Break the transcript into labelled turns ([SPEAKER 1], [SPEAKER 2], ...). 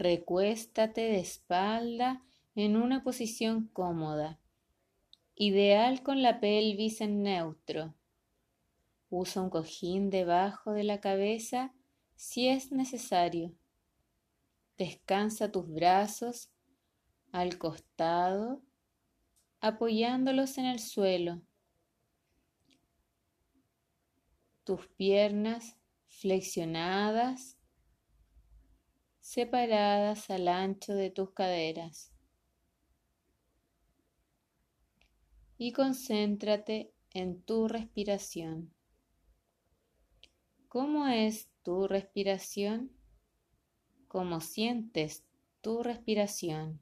[SPEAKER 1] Recuéstate de espalda en una posición cómoda, ideal con la pelvis en neutro. Usa un cojín debajo de la cabeza si es necesario. Descansa tus brazos al costado, apoyándolos en el suelo. Tus piernas flexionadas, separadas al ancho de tus caderas. Y concéntrate en tu respiración. ¿Cómo es tu respiración? ¿Cómo sientes tu respiración?